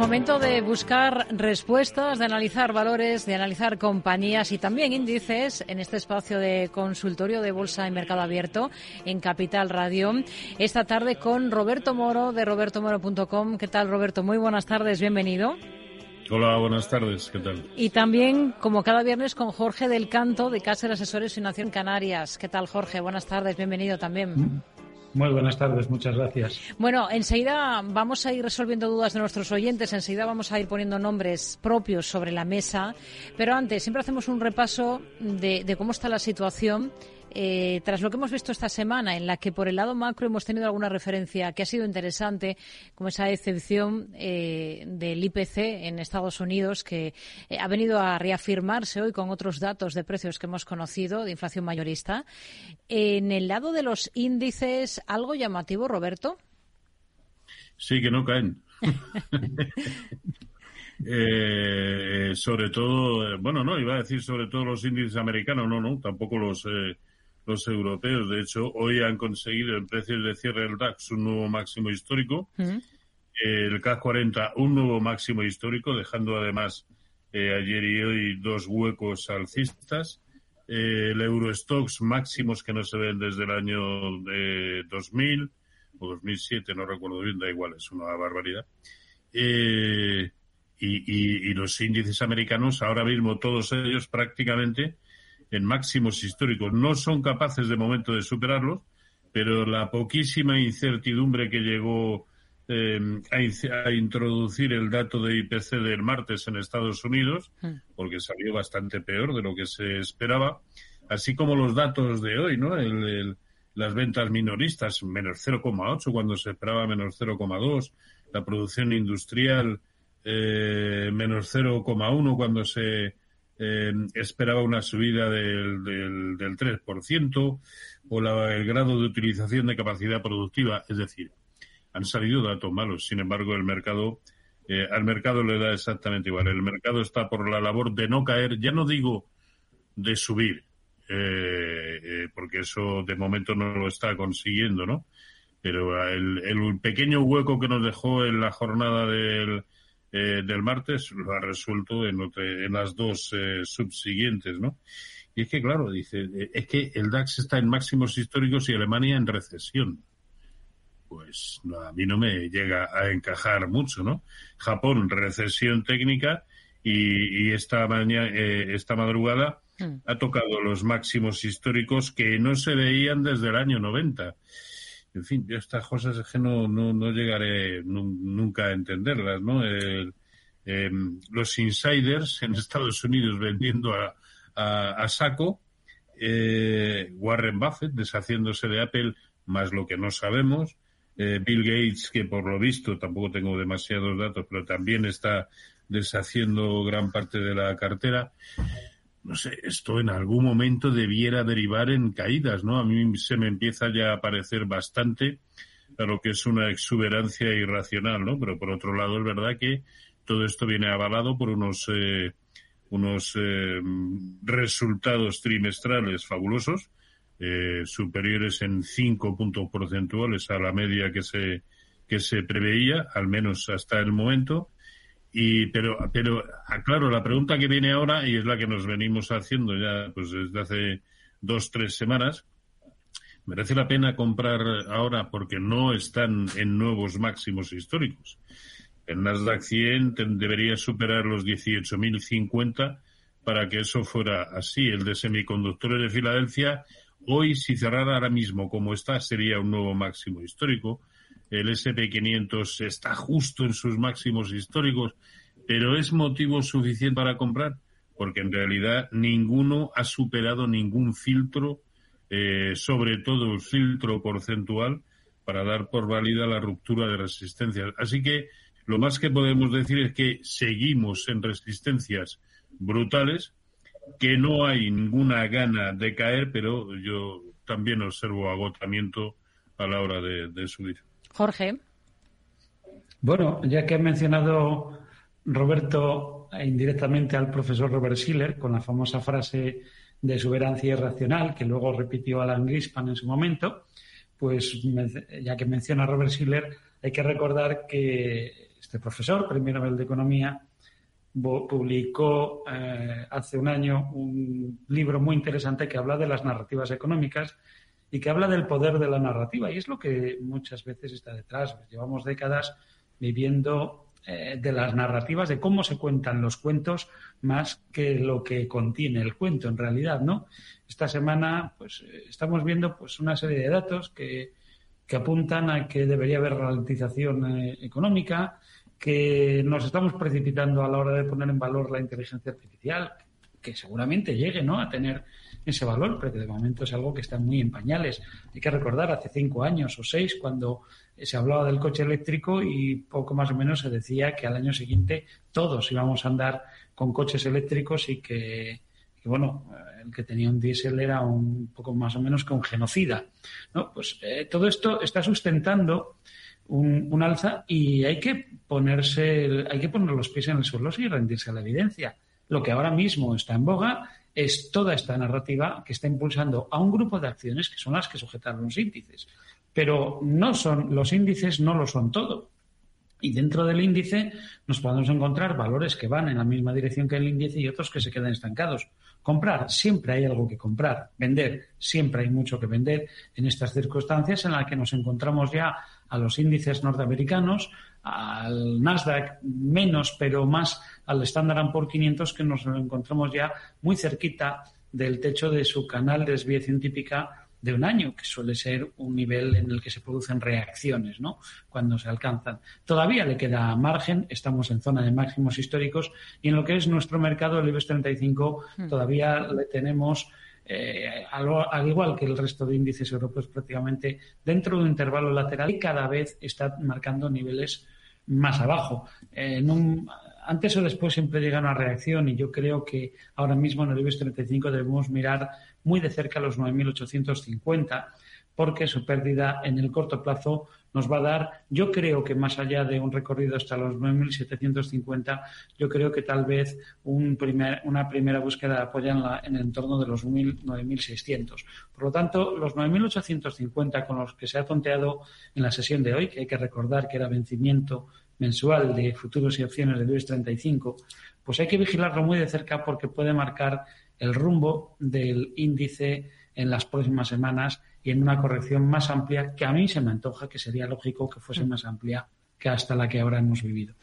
Momento de buscar respuestas, de analizar valores, de analizar compañías y también índices en este espacio de consultorio de Bolsa y Mercado Abierto en Capital Radio. Esta tarde con Roberto Moro de robertomoro.com. ¿Qué tal, Roberto? Muy buenas tardes, bienvenido. Hola, buenas tardes, ¿qué tal? Y también, como cada viernes, con Jorge del Canto de Casa de Asesores Financiero Canarias. ¿Qué tal, Jorge? Buenas tardes, bienvenido también. Muy buenas tardes, muchas gracias. Bueno, enseguida vamos a ir resolviendo dudas de nuestros oyentes, enseguida vamos a ir poniendo nombres propios sobre la mesa, pero antes siempre hacemos un repaso de, de cómo está la situación eh, tras lo que hemos visto esta semana, en la que por el lado macro hemos tenido alguna referencia que ha sido interesante, como esa excepción eh, del IPC en Estados Unidos, que eh, ha venido a reafirmarse hoy con otros datos de precios que hemos conocido de inflación mayorista. En el lado de los índices, ¿algo llamativo, Roberto? Sí, que no caen. sobre todo, bueno, no, iba a decir sobre todo los índices americanos, no, no, tampoco los, los europeos. De hecho, hoy han conseguido en precios de cierre del DAX un nuevo máximo histórico. Mm. El CAC 40 un nuevo máximo histórico, dejando además eh, ayer y hoy dos huecos alcistas. Eh, el Eurostox máximos que no se ven desde el año de 2000 o 2007, no recuerdo bien, da igual, es una barbaridad. Eh, y, y, los índices americanos, ahora mismo todos ellos prácticamente en máximos históricos. No son capaces de momento de superarlos, pero la poquísima incertidumbre que llegó eh, a, introducir el dato de IPC del martes en Estados Unidos, hmm. porque salió bastante peor de lo que se esperaba, así como los datos de hoy, ¿no? las ventas minoristas, menos 0,8 cuando se esperaba menos 0,2, la producción industrial eh, menos 0,1 cuando se eh, esperaba una subida del, del, del 3% o la, el grado de utilización de capacidad productiva. Es decir, han salido datos malos. Sin embargo, el mercado, eh, al mercado le da exactamente igual. El mercado está por la labor de no caer, ya no digo de subir, eh, eh porque eso de momento no lo está consiguiendo, ¿no? Pero el, el pequeño hueco que nos dejó en la jornada del, eh, del martes lo ha resuelto en, en las dos eh, subsiguientes, ¿no? Y es que, claro, dice, eh, es que el DAX está en máximos históricos y Alemania en recesión. Pues a mí no me llega a encajar mucho, ¿no? Japón, recesión técnica y, esta mañana, esta madrugada hmm. ha tocado los máximos históricos que no se veían desde el año 90 en fin, yo estas cosas es que no, no, no llegaré nunca a entenderlas, ¿no? Em, los insiders en Estados Unidos vendiendo a, a, saco, eh, Warren Buffett deshaciéndose de Apple, más lo que no sabemos, eh, Bill Gates, que por lo visto, tampoco tengo demasiados datos, pero también está deshaciendo gran parte de la cartera no sé, esto en algún momento debiera derivar en caídas, ¿no? A mí se me empieza ya a parecer bastante a lo que es una exuberancia irracional, ¿no? Pero por otro lado es verdad que todo esto viene avalado por unos eh, unos eh, resultados trimestrales fabulosos, eh, superiores en cinco puntos porcentuales a la media que se que se preveía, al menos hasta el momento, y, pero, pero, claro, la pregunta que viene ahora, y es la que nos venimos haciendo ya pues desde hace dos, tres semanas, ¿merece la pena comprar ahora porque no están en nuevos máximos históricos? El Nasdaq 100 debería superar los 18.050 para que eso fuera así. El de semiconductores de Filadelfia, hoy si cerrara ahora mismo como está, sería un nuevo máximo histórico el SP500 está justo en sus máximos históricos, pero ¿es motivo suficiente para comprar? Porque en realidad ninguno ha superado ningún filtro, eh, sobre todo el filtro porcentual, para dar por válida la ruptura de resistencias. Así que lo más que podemos decir es que seguimos en resistencias brutales, que no hay ninguna gana de caer, pero yo también observo agotamiento a la hora de subir. Jorge. Bueno, ya que ha mencionado Roberto indirectamente al profesor Robert Schiller con la famosa frase de soberancia irracional que luego repitió Alan Grispan en su momento, pues ya que menciona Robert Schiller, hay que recordar que este profesor, premio Nobel de Economía, publicó eh, hace un año un libro muy interesante que habla de las narrativas económicas y que habla del poder de la narrativa. Y es lo que muchas veces está detrás. Llevamos décadas viviendo eh, de las narrativas, de cómo se cuentan los cuentos, más que lo que contiene el cuento en realidad, ¿no? Esta semana, pues, eh, estamos viendo pues una serie de datos que, que apuntan a que debería haber ralentización económica, que nos estamos precipitando a la hora de poner en valor la inteligencia artificial, que seguramente llegue ¿no? a tener ese valor, pero que de momento es algo que está muy en pañales. Hay que recordar hace cinco años o seis cuando se hablaba del coche eléctrico y poco más o menos se decía que al año siguiente todos íbamos a andar con coches eléctricos y que, bueno, el que tenía un diésel era un poco más o menos un genocida. ¿no? Pues eh, todo esto está sustentando un, alza y hay que ponerse, hay que poner los pies en el suelo y rendirse a la evidencia. Lo que ahora mismo está en boga es toda esta narrativa que está impulsando a un grupo de acciones que son las que sujetan los índices. Pero no son, los índices no lo son todo. Y dentro del índice nos podemos encontrar valores que van en la misma dirección que el índice y otros que se quedan estancados. Comprar, siempre hay algo que comprar. Vender, siempre hay mucho que vender en estas circunstancias en las que nos encontramos ya a los índices norteamericanos, al Nasdaq menos, pero más al Standard Poor's 500 que nos encontramos ya muy cerquita del techo de su canal de desviación típica de un año, que suele ser un nivel en el que se producen reacciones, ¿no? Cuando se alcanzan. Todavía le queda margen, estamos en zona de máximos históricos y en lo que es nuestro mercado, el IBEX 35, hmm. todavía le tenemos eh, al, igual que el resto de índices europeos prácticamente dentro de un intervalo lateral y cada vez está marcando niveles más abajo. Antes o después siempre llega una reacción y yo creo que ahora mismo en el IBEX 35 debemos mirar muy de cerca los 9.850 porque su pérdida en el corto plazo nos va a dar, yo creo que más allá de un recorrido hasta los 9.750, yo creo que tal vez un primer, una primera búsqueda apoya en, la, en el entorno de los 9.600. Por lo tanto, los 9.850 con los que se ha tonteado en la sesión de hoy, que hay que recordar que era vencimiento mensual de futuros y opciones de IBEX 35, pues hay que vigilarlo muy de cerca porque puede marcar el rumbo del índice en las próximas semanas y en una corrección más amplia que a mí se me antoja que sería lógico que fuese más amplia que hasta la que ahora hemos vivido.